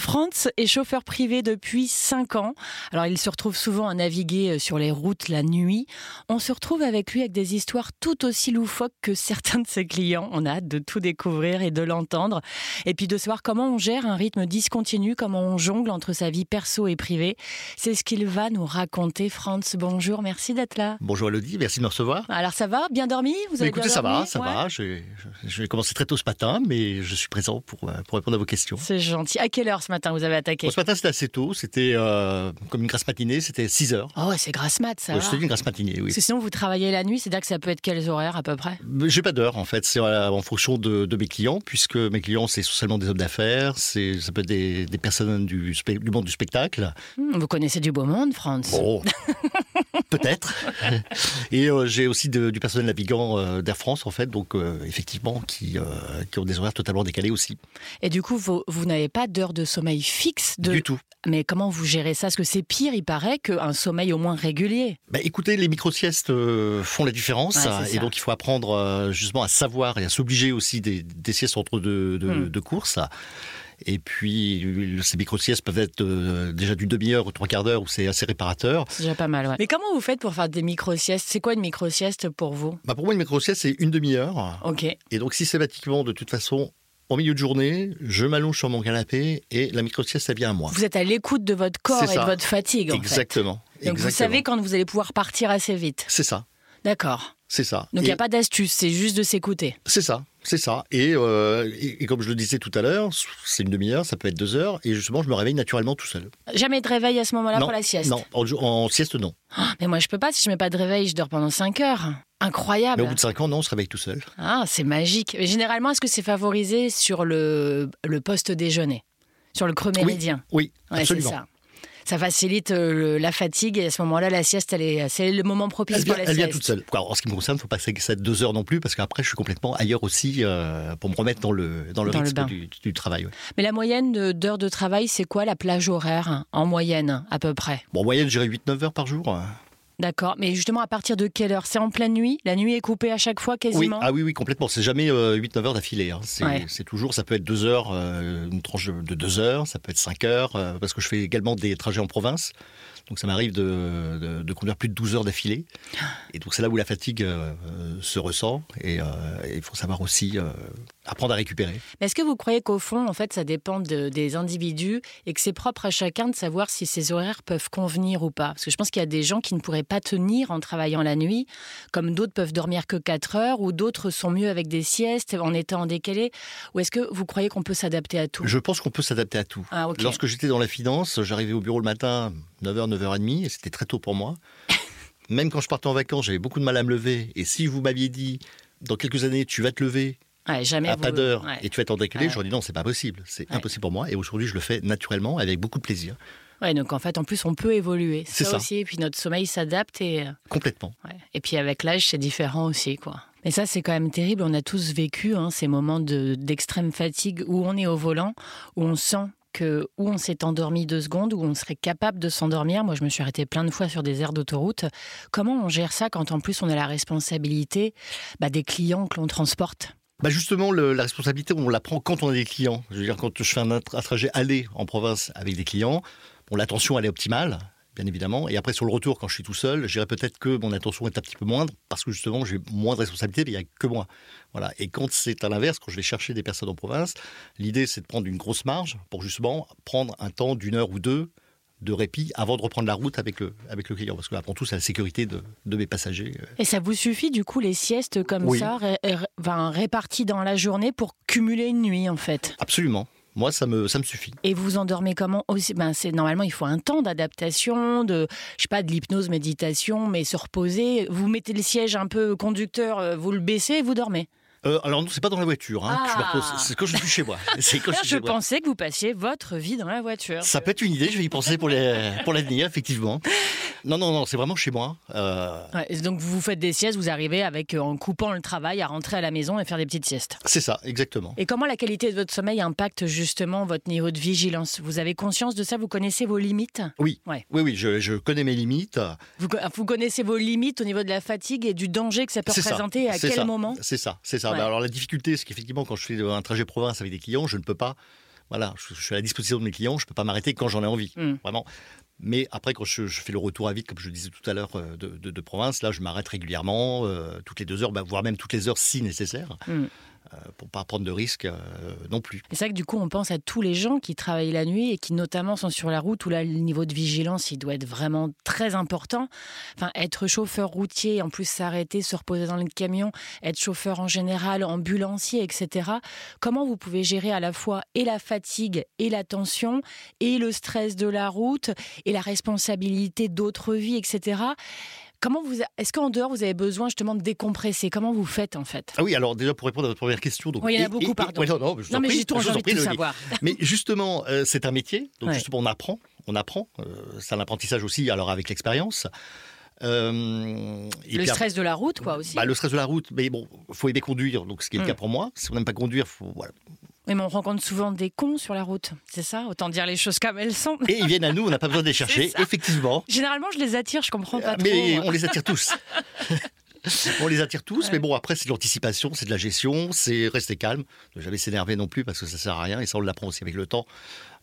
Franz est chauffeur privé depuis 5 ans. Alors il se retrouve souvent à naviguer euh, sur les routes la nuit. On se retrouve avec lui avec des histoires tout aussi loufoques que certains de ses clients. On a hâte de tout découvrir et de l'entendre. Et puis de savoir comment on gère un rythme discontinu, comment on jongle entre sa vie perso et privée. C'est ce qu'il va nous raconter. Franz, bonjour, merci d'être là. Bonjour Elodie, merci de me recevoir. Alors ça va? Bien dormi? Vous avez Écoutez, ça va, ça va. Je, vais commencer très tôt ce matin, mais je suis présent pour, euh, pour répondre à vos questions. C'est gentil. À quelle heure ce matin Vous avez attaqué Bon, ce matin, c'était assez tôt. C'était euh, comme une grasse matinée. C'était 6 heures. Oh, c'est grasse mat, ça. C'était une grasse matinée, oui. Parce que sinon, vous travaillez la nuit, c'est-à-dire que ça peut être quels horaires à peu près? J'ai pas d'heure, en fait. C'est euh, en fonction de, de mes clients, puisque mes clients, c'est essentiellement des hommes d'affaires. C'est, ça peut être des, des personnes du, monde du spectacle. Hmm, Vous connaissez du beau monde, Franz Bon, *laughs* peut-être. *laughs* Et euh, j'ai aussi de- du personnel navigant euh, d'Air France, en fait, donc euh, effectivement, qui, qui ont des horaires totalement décalés aussi. Et du coup, vous, vous n'avez pas d'heure de sommeil fixe de... Du tout. Mais comment vous gérez ça? Parce que c'est pire, il paraît, qu'un sommeil au moins régulier. Bah, écoutez, les micro-siestes font la différence. Ouais, c'est et donc, il faut apprendre justement à savoir et à s'obliger aussi des, des siestes entre deux de, Hmm. courses. Et puis, ces micro-siestes peuvent être euh, déjà d'une demi-heure ou trois quarts d'heure où c'est assez réparateur. C'est déjà pas mal, ouais. Mais comment vous faites pour faire des micro-siestes? C'est quoi une micro-sieste pour vous? Bah, pour moi, une micro-sieste, c'est une demi-heure. Ok. Et donc, systématiquement, de toute façon, en milieu de journée, je m'allonge sur mon canapé et la micro-sieste, ça vient à moi. Vous êtes à l'écoute de votre corps et de votre fatigue, en Exactement. fait. Donc vous savez quand vous allez pouvoir partir assez vite. C'est ça. D'accord. C'est ça. Donc il n'y a pas d'astuce, c'est juste de s'écouter. C'est ça, c'est ça. Et, euh, et, et comme je le disais tout à l'heure, c'est une demi-heure, ça peut être deux heures, et justement, je me réveille naturellement tout seul. Jamais de réveil à ce moment-là pour la sieste. Non, en, en sieste, non. Ah, Mais moi je peux pas, si je mets pas de réveil, je dors pendant 5 heures. Incroyable. Mais au bout de cinq ans, non, on se réveille tout seul. Ah, c'est magique. Mais généralement, est-ce que c'est favorisé sur le, le poste déjeuner Sur le creux méridien? Oui, Ouais, c'est absolument. ça. Ça facilite euh, la fatigue et à ce moment-là, la sieste, c'est le moment propice Elle vient, pour la elle vient toute seule. En ce qui me concerne, il ne faut pas que ça deux heures non plus, parce qu'après, je suis complètement ailleurs aussi euh, pour me remettre dans le, dans le Dans rythme du, du travail. ouais. Mais la moyenne d'heures de travail, c'est quoi la plage horaire En moyenne, à peu près? Bon, en moyenne, j'irai 8-9 heures par jour. D'accord. Mais justement, à partir de quelle heure? C'est en pleine nuit? La nuit est coupée à chaque fois Oui, quasiment? ah oui, oui, complètement. C'est jamais euh, 8-9 heures d'affilée. hein. C'est Ouais. toujours, ça peut être deux heures, euh, une tranche de deux heures, ça peut être cinq heures, euh, parce que je fais également des trajets en province. Donc ça m'arrive de, de, de conduire plus de 12 heures d'affilée. Et donc c'est là où la fatigue euh, se ressent. Et il faut savoir aussi apprendre à récupérer. Mais Est-ce que vous croyez qu'au fond, en fait, ça dépend de- des individus et que c'est propre à chacun de savoir si ces horaires peuvent convenir ou pas? Parce que je pense qu'il y a des gens qui ne pourraient pas tenir en travaillant la nuit, comme d'autres peuvent dormir que 4 heures, ou d'autres sont mieux avec des siestes en étant en décalé. Ou est-ce que vous croyez qu'on peut s'adapter à tout? Je pense qu'on peut s'adapter à tout. Ah. Lorsque j'étais dans la finance, j'arrivais au bureau le matin, 9h, 9h30, et c'était très tôt pour moi. *laughs* Même quand je partais en vacances, j'avais beaucoup de mal à me lever. Et si vous m'aviez dit, dans quelques années, tu vas te lever Ouais, jamais à vous- pas d'heure ouais. et tu vas être en décalé, Ouais. j'aurais dit non, c'est pas possible. C'est impossible pour moi. Et aujourd'hui, je le fais naturellement, avec beaucoup de plaisir. Ouais, donc en fait, en plus, on peut évoluer. C'est ça. aussi. Et puis notre sommeil s'adapte et. euh, Complètement. Et puis avec l'âge, c'est différent aussi, quoi. Mais ça, c'est quand même terrible. On a tous vécu hein, ces moments de- d'extrême fatigue où on est au volant, où on sent que où on s'est endormi deux secondes, où on serait capable de s'endormir. Moi, je me suis arrêtée plein de fois sur des aires d'autoroute. Comment on gère ça quand en plus on a la responsabilité bah, des clients que l'on transporte? Bah justement, la responsabilité, on la prend quand on a des clients. Je veux dire, quand je fais un, un trajet aller en province avec des clients, bon, l'attention, elle est optimale, bien évidemment. Et après, sur le retour, quand je suis tout seul, je dirais peut-être que mon attention est un petit peu moindre, parce que justement, j'ai moins de responsabilité, mais il n'y a que moi. Voilà. Et quand c'est à l'inverse, quand je vais chercher des personnes en province, l'idée, c'est de prendre une grosse marge pour justement prendre un temps d'une heure ou deux de répit avant de reprendre la route avec le, avec le client. Parce que, avant tout, c'est la sécurité de, de mes passagers. Et ça vous suffit du coup les siestes comme Oui. ça, ré- ré- enfin, réparties dans la journée pour cumuler une nuit en fait? Absolument. Moi, ça me, ça me suffit. Et vous vous endormez comment aussi? Ben, c'est normalement il faut un temps d'adaptation, de je sais pas de l'hypnose, méditation, mais se reposer. Vous mettez le siège un peu conducteur, euh, vous le baissez et vous dormez? Euh, alors non, c'est pas dans la voiture. Hein, que je me Ah. repose. C'est quand je suis chez moi. *laughs* C'est quand je Je chez moi. pensais que vous passiez votre vie dans la voiture. Ça peut être une idée. Je vais y penser pour les pour l'avenir, effectivement. Non, non, non, c'est vraiment chez moi. Euh, Ouais, et donc vous faites des siestes, vous arrivez avec euh, en coupant le travail à rentrer à la maison et faire des petites siestes. c'est ça, exactement. Et comment la qualité de votre sommeil impacte justement votre niveau de vigilance? Vous avez conscience de ça? Vous connaissez vos limites? Oui, Ouais. oui, oui. Je, je connais mes limites. vous, co- vous connaissez vos limites au niveau de la fatigue et du danger que ça peut ça, représenter à quel ça, moment? C'est ça, c'est ça. Ouais. Bah, alors la difficulté, c'est qu'effectivement, quand je fais un trajet province avec des clients, je ne peux pas. Voilà, je, suis à la disposition de mes clients. Je ne peux pas m'arrêter quand j'en ai envie, Mm. vraiment. Mais après, quand je, fais le retour à vide, comme je le disais tout à l'heure, euh, de province, là, je m'arrête régulièrement, euh, toutes les deux heures, bah, voire même toutes les heures si nécessaire. Mm. Euh, pour pas prendre de risques euh, non plus. C'est vrai que du coup, on pense à tous les gens qui travaillent la nuit et qui notamment sont sur la route où là, le niveau de vigilance, il doit être vraiment très important. Enfin, être chauffeur routier, en plus s'arrêter, se reposer dans le camion, être chauffeur en général, ambulancier, etc. Comment vous pouvez gérer à la fois et la fatigue et la tension et le stress de la route et la responsabilité d'autres vies, etc. Comment vous, est-ce qu'en dehors vous avez besoin justement de décompresser? Comment vous faites en fait? Ah oui, alors déjà pour répondre à votre première question, donc oui, il y en a beaucoup, pardon. non, non, je non mais j'ai tout envie de savoir. *laughs* Mais justement, euh, c'est un métier, donc Ouais. justement on apprend, on apprend. euh, c'est un apprentissage aussi, alors avec l'expérience. Euh, et le puis stress de la route, quoi aussi. Bah, le stress de la route, mais bon, faut aimer conduire, donc ce qui est le Mm. cas pour moi. Si on n'aime pas conduire, faut voilà. Mais on rencontre souvent des cons sur la route, c'est ça? Autant dire les choses comme elles sont. Et ils viennent à nous, on n'a pas besoin de les *laughs* chercher, effectivement. Généralement, je les attire, je comprends pas mais trop. on les attire tous. *laughs* on les attire tous, mais bon, après, c'est de l'anticipation, c'est de la gestion, c'est rester calme, ne jamais s'énerver non plus parce que ça sert à rien, et ça, on l'apprend aussi avec le temps.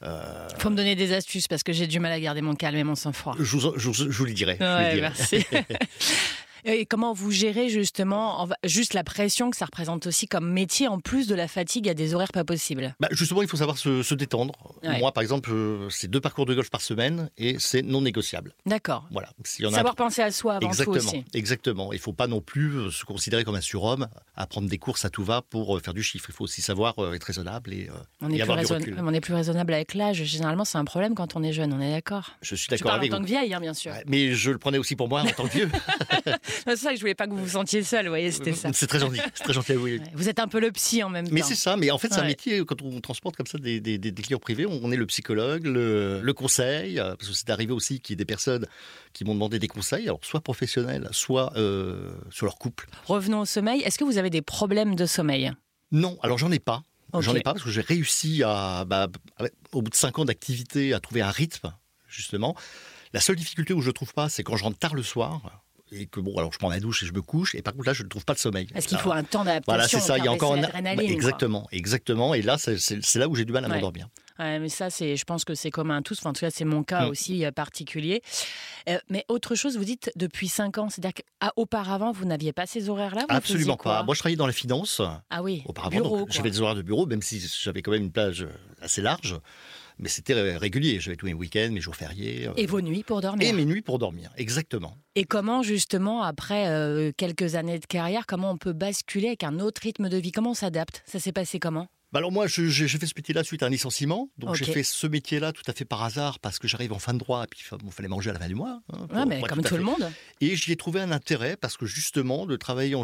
Euh, Faut me donner des astuces parce que j'ai du mal à garder mon calme et mon sang-froid. je, vous, je vous- je vous le dirai. je vous le Ouais, dirai. merci. *laughs* Et comment vous gérez justement en- juste la pression que ça représente aussi comme métier en plus de la fatigue à des horaires pas possibles? Bah, justement, il faut savoir se, se détendre. Ouais. Moi, par exemple, euh, c'est deux parcours de golf par semaine et c'est non négociable. D'accord. Voilà. Un- Savoir penser à soi avant Exactement, tout aussi. exactement. Il ne faut pas non plus euh, se considérer comme un surhomme à prendre des courses à tout va pour euh, faire du chiffre. Il faut aussi savoir être raisonnable et, On et est, plus avoir du recul. on est plus raisonnable avec l'âge. Généralement, c'est un problème quand on est jeune, on est d'accord? Je suis d'accord parles en avec tant que vieille, hein, bien sûr. Mais je le prenais aussi pour moi en tant que vieux. *laughs* C'est ça que je voulais pas que vous vous sentiez seul, vous voyez, c'était ça. c'est très gentil. C'est très gentil à vous. Vous êtes un peu le psy en même Mais temps. c'est ça, mais en fait, c'est un métier, quand on transporte comme ça des, des- des- des clients privés, on est le psychologue, le, le conseil, euh, parce que c'est arrivé aussi qu'il y ait des personnes qui m'ont demandé des conseils, alors soit professionnels, soit euh, sur leur couple. Revenons au sommeil. Est-ce que vous avez des problèmes de sommeil? Non, alors j'en ai pas. Ok. J'en ai pas parce que j'ai réussi à, bah, au bout de cinq ans d'activité, à trouver un rythme, justement. La seule difficulté où je ne trouve pas, c'est quand je rentre tard le soir et que bon, alors je prends ma douche et je me couche, et par contre là, je ne trouve pas de sommeil. Est-ce qu'il faut un temps d'adaptation Voilà, c'est ça. Il y a encore un quoi. exactement, exactement. Et là, c'est- là où j'ai du mal à Ouais. m'endormir. Ouais, mais ça, c'est, je pense que c'est commun à tous. Enfin, en tout cas, c'est mon cas Mm. aussi euh, particulier. Euh, mais autre chose, vous dites depuis 5 ans, c'est-à-dire qu'auparavant, vous n'aviez pas ces horaires-là Absolument pas. Moi, je travaillais dans la finance Ah oui, auparavant. J'avais des horaires de bureau, même si j'avais quand même une plage assez large. Mais c'était ré- régulier. J'avais tous mes week-ends, mes jours fériés. euh, Et vos nuits pour dormir. et mes nuits pour dormir. Exactement. Et comment, justement, après euh, quelques années de carrière, comment on peut basculer avec un autre rythme de vie? Comment on s'adapte? Ça s'est passé comment? Bah alors moi, j'ai fait ce métier-là suite à un licenciement. Donc j'ai fait ce métier-là tout à fait par hasard parce que j'arrive en fin de droit et puis il fallait manger à la fin du mois. hein, pour- Ouais, mais comme tout le monde. Et j'y ai trouvé un intérêt parce que justement, de travailler en,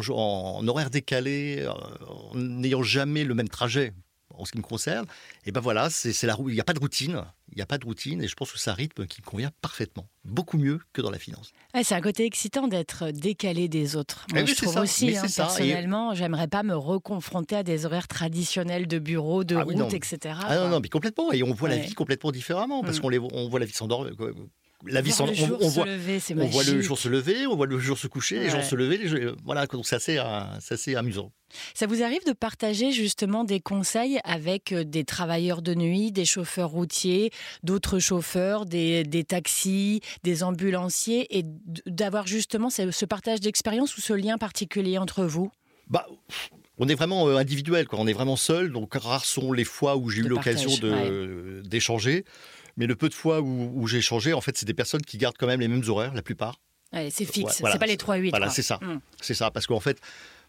horaire décalé, euh, en n'ayant jamais le même trajet en ce qui me concerne, et ben voilà, c'est la roue. Il n'y a pas de routine. Il n'y a pas de routine et je pense que c'est un rythme qui me convient parfaitement. Beaucoup mieux que dans la finance. Ouais, c'est un côté excitant d'être décalé des autres. Moi, Eh oui, je c'est trouve ça, aussi, hein. Et- personnellement, j'aimerais pas me reconfronter à des horaires traditionnels de bureau, de Ah route, oui, non. etc. Ah non, non, mais complètement. Et on voit Ouais. la vie complètement différemment parce Mm. qu'on les- on voit la vie s'endormir. La vie s'en- on, on voit, lever, c'est on voit le jour se lever, on voit le jour se coucher, les gens Ouais. se lever. les gens- voilà, donc c'est assez, euh, c'est assez amusant. Ça vous arrive de partager justement des conseils avec euh, des travailleurs de nuit, des chauffeurs routiers, d'autres chauffeurs, des, des taxis, des ambulanciers, et d'avoir justement ce, partage d'expérience ou ce lien particulier entre vous? Bah, on est vraiment euh, individuel, quoi. on est vraiment seul, donc rares sont les fois où j'ai eu l'occasion d'échanger. Mais le peu de fois où, où j'ai échangé, en fait, c'est des personnes qui gardent quand même les mêmes horaires, la plupart. Ouais, C'est fixe, Ouais, voilà. c'est pas les 3-8. Voilà, c'est ça. Mm. C'est ça, parce qu'en fait,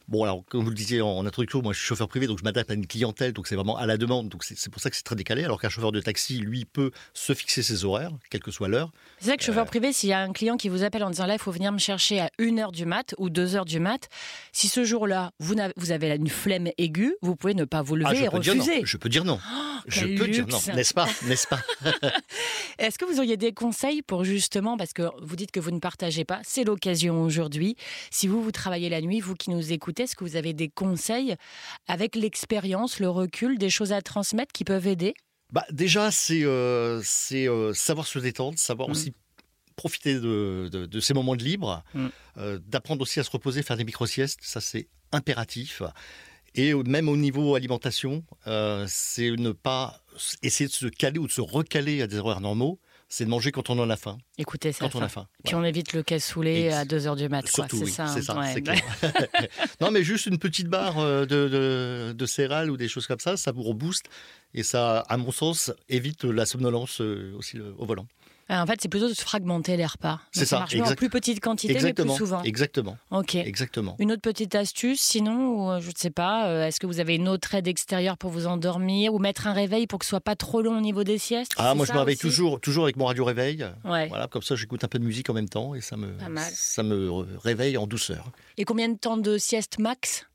bon, alors, comme vous le disiez en, introduction, moi je suis chauffeur privé, donc je m'adapte à une clientèle, donc c'est vraiment à la demande, donc c'est pour ça que c'est très décalé, alors qu'un chauffeur de taxi, lui, peut se fixer ses horaires, quelle que soit l'heure. C'est ça que Euh. chauffeur privé, s'il y a un client qui vous appelle en disant là, il faut venir me chercher à 1h du mat ou 2h du mat, si ce jour-là, vous, vous avez une flemme aiguë, vous pouvez ne pas vous lever Ah, je et refuser. Je peux dire non. je quel peux dire non, n'est-ce pas? *laughs* N'est-ce pas? *laughs* Est-ce que vous auriez des conseils pour justement, parce que vous dites que vous ne partagez pas, c'est l'occasion aujourd'hui. Si vous, vous travaillez la nuit, vous qui nous écoutez, est-ce que vous avez des conseils avec l'expérience, le recul, des choses à transmettre qui peuvent aider? Bah, déjà, c'est euh, c'est, euh, savoir se détendre, savoir Mm. aussi profiter de, de- de ces moments de libre, Mm. euh, d'apprendre aussi à se reposer, faire des micro-siestes, ça c'est impératif. Et même au niveau alimentation, euh, c'est ne pas essayer de se caler ou de se recaler à des horaires normaux. C'est de manger quand on en a faim. Écoutez, ça. Quand on a faim. Puis on évite le cassoulet à 2h du mat. Surtout, c'est oui, ça. c'est ça, ouais. c'est clair. *laughs* *laughs* non, mais juste une petite barre euh, de, de, de céréales ou des choses comme ça, ça vous rebooste et ça, à mon sens, évite la somnolence euh, aussi le- au volant. Ah, En fait, c'est plutôt de se fragmenter les repas. C'est ça, marche en plus petite quantité, Exactement. mais plus souvent. Exactement. Ok. Exactement. Une autre petite astuce, sinon, euh, je ne sais pas, euh, est-ce que vous avez une autre aide extérieure pour vous endormir ou mettre un réveil pour que ce soit pas trop long au niveau des siestes? Ah, moi, je me réveille toujours, toujours avec mon radio réveil. Ouais. Voilà, comme ça, j'écoute un peu de musique en même temps et ça me, ça me réveille en douceur. Et combien de temps de sieste max?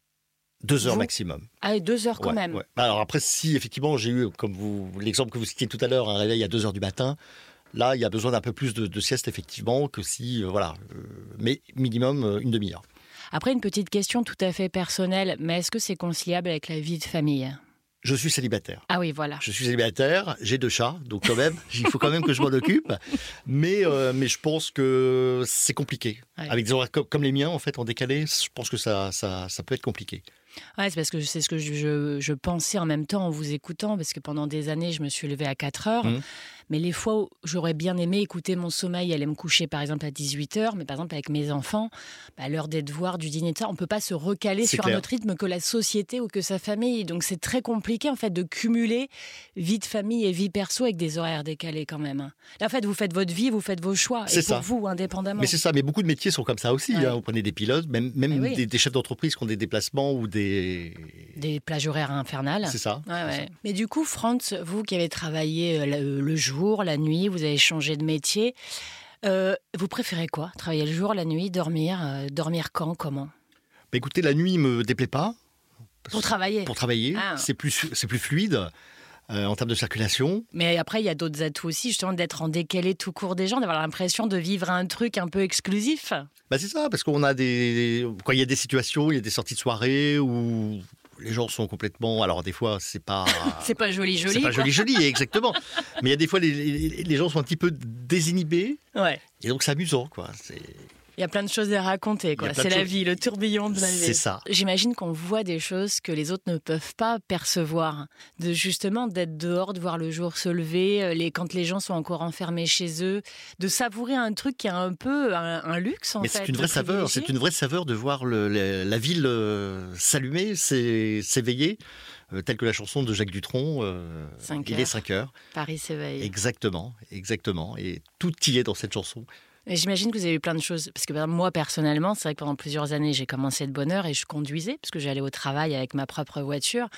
Deux heures Vous? maximum. Ah, deux heures quand Ouais, même. ouais. Alors après, si effectivement j'ai eu, comme vous l'exemple que vous citiez tout à l'heure, un réveil à 2 heures du matin, là il y a besoin d'un peu plus de, de sieste effectivement que si, euh, voilà, euh, mais minimum euh, une demi-heure. Après, une petite question tout à fait personnelle, mais est-ce que c'est conciliable avec la vie de famille? Je suis célibataire. Ah oui, voilà. Je suis célibataire, j'ai deux chats, donc quand même, il faut quand même que je m'en occupe. Mais, euh, mais je pense que c'est compliqué. Ouais. Avec des horaires comme, les miens, en fait, en décalé, je pense que ça, ça, ça peut être compliqué. Ouais, c'est parce que c'est ce que je, je- je pensais en même temps en vous écoutant, parce que pendant des années, je me suis levée à 4 heures. Mhm. Mais les fois où j'aurais bien aimé écouter mon sommeil, aller me coucher par exemple à 18 heures, mais par exemple avec mes enfants, bah, à l'heure des devoirs, du dîner, ça, on peut pas se recaler sur un autre rythme que la société ou que sa famille. Donc c'est très compliqué en fait de cumuler vie de famille et vie perso avec des horaires décalés quand même. hein. Là, en fait, vous faites votre vie, vous faites vos choix, et C'est pour ça. vous, indépendamment. Mais c'est ça, mais beaucoup de métiers sont comme ça aussi. Ouais. hein. Vous prenez des pilotes, même, même Eh oui. des, des chefs d'entreprise qui ont des déplacements ou des... Des plages horaires infernales. C'est ça. Ouais, ouais. ça. Mais du coup, Franz, vous qui avez travaillé euh, le, le jour, la nuit, vous avez changé de métier, euh, vous préférez quoi? Travailler le jour, la nuit, dormir euh, Dormir quand Comment? Bah, écoutez, la nuit me déplaît pas. Pour travailler. Pour travailler, Ah. c'est plus, plus fluide euh, en termes de circulation. Mais après, il y a d'autres atouts aussi, justement, d'être en décalé tout court des gens, d'avoir l'impression de vivre un truc un peu exclusif. Bah, c'est ça, parce qu'on a des, quand il y a des situations, il y a des sorties de soirée où les gens sont complètement. Alors des fois, c'est pas. *laughs* C'est pas joli, joli. C'est pas joli, joli, exactement. Mais il y a des fois, les, les- les gens sont un petit peu désinhibés, Ouais. et donc c'est amusant, quoi. C'est Il y a plein de choses à raconter, C'est la vie, le tourbillon de la vie. c'est ça. J'imagine qu'on voit des choses que les autres ne peuvent pas percevoir. De justement d'être dehors, de voir le jour se lever, euh, les, quand les gens sont encore enfermés chez eux, de savourer un truc qui est un peu un, un luxe en Mais fait. c'est une vraie saveur, c'est une vraie saveur de voir le- le- la ville euh, s'allumer, s'é- s'éveiller, euh, telle que la chanson de Jacques Dutronc. euh, Cinq il heures. est 5 heures. Paris s'éveille. Exactement, exactement. Et tout y est dans cette chanson. J'imagine que vous avez eu plein de choses. Parce que moi, personnellement, c'est vrai que pendant plusieurs années, j'ai commencé de bonne heure et je conduisais, parce que j'allais au travail avec ma propre voiture.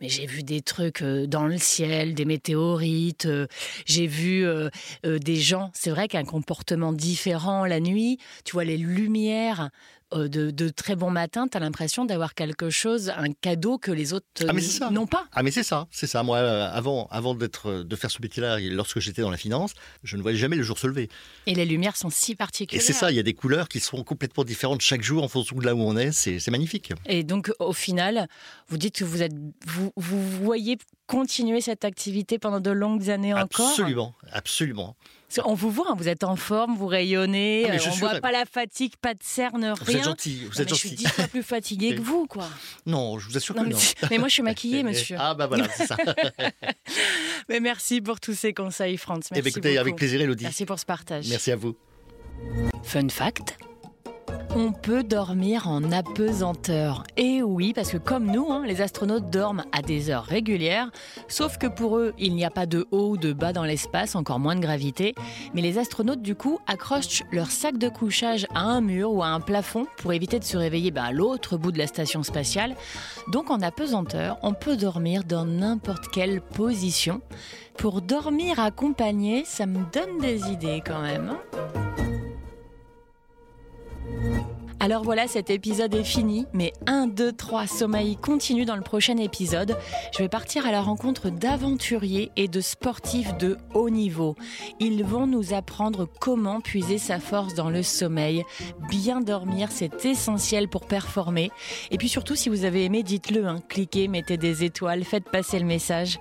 Mais j'ai vu des trucs euh, dans le ciel, des météorites. euh, J'ai vu euh, des gens. C'est vrai qu'un comportement différent la nuit. Tu vois les lumières. Euh, De, de très bon matin, tu as l'impression d'avoir quelque chose, un cadeau que les autres euh, Ah, n'ont pas. Ah mais c'est ça, c'est ça. Moi, euh, avant, avant d'être, de faire ce métier-là, et lorsque j'étais dans la finance, je ne voyais jamais le jour se lever. Et les lumières sont si Et particulières. c'est ça, il y a des couleurs qui sont complètement différentes chaque jour en fonction de là où on est. C'est, c'est magnifique. Et donc, au final, vous dites que vous êtes, vous, vous voyez continuer cette activité pendant de longues années encore? Absolument, absolument. Parce qu'on vous voit, hein, vous êtes en forme, vous rayonnez, Ah, euh, je on suis voit pas la fatigue, pas de cerne, rien. Vous êtes gentil, vous Non, êtes mais je gentil. suis dix fois plus fatiguée que vous, quoi. Non, je vous assure Non, que mais, non. mais moi, je suis maquillée, *laughs* monsieur. Ah bah voilà, c'est ça. *laughs* Mais merci pour tous ces conseils, Franz. Eh Merci ben, écoutez, beaucoup. avec plaisir, Elodie. Merci pour ce partage. Merci à vous. Fun fact. On peut dormir en apesanteur. Et oui, parce que comme nous, hein, les astronautes dorment à des heures régulières, sauf que pour eux, il n'y a pas de haut ou de bas dans l'espace, encore moins de gravité. Mais les astronautes, du coup, accrochent leur sac de couchage à un mur ou à un plafond pour éviter de se réveiller bah, à l'autre bout de la station spatiale. Donc en apesanteur, on peut dormir dans n'importe quelle position. Pour dormir accompagné, ça me donne des idées quand même. Hein. Alors voilà, cet épisode est fini, mais 1, 2, 3, sommeil continue dans le prochain épisode. Je vais partir à la rencontre d'aventuriers et de sportifs de haut niveau. Ils vont nous apprendre comment puiser sa force dans le sommeil. Bien dormir, c'est essentiel pour performer. Et puis surtout, si vous avez aimé, dites-le, hein. cliquez, mettez des étoiles, faites passer le message.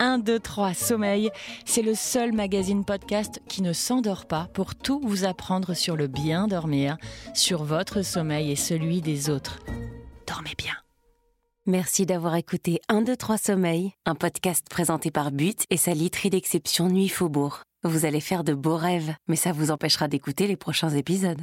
1, 2, 3, sommeil, c'est le seul magazine podcast qui ne s'endort pas pour tout vous apprendre sur le bien dormir, sur sommeil et celui des autres. Dormez bien. Merci d'avoir écouté 1, 2, 3 Sommeil, un podcast présenté par But et sa literie d'exception Nuit Faubourg. Vous allez faire de beaux rêves, mais ça vous empêchera d'écouter les prochains épisodes.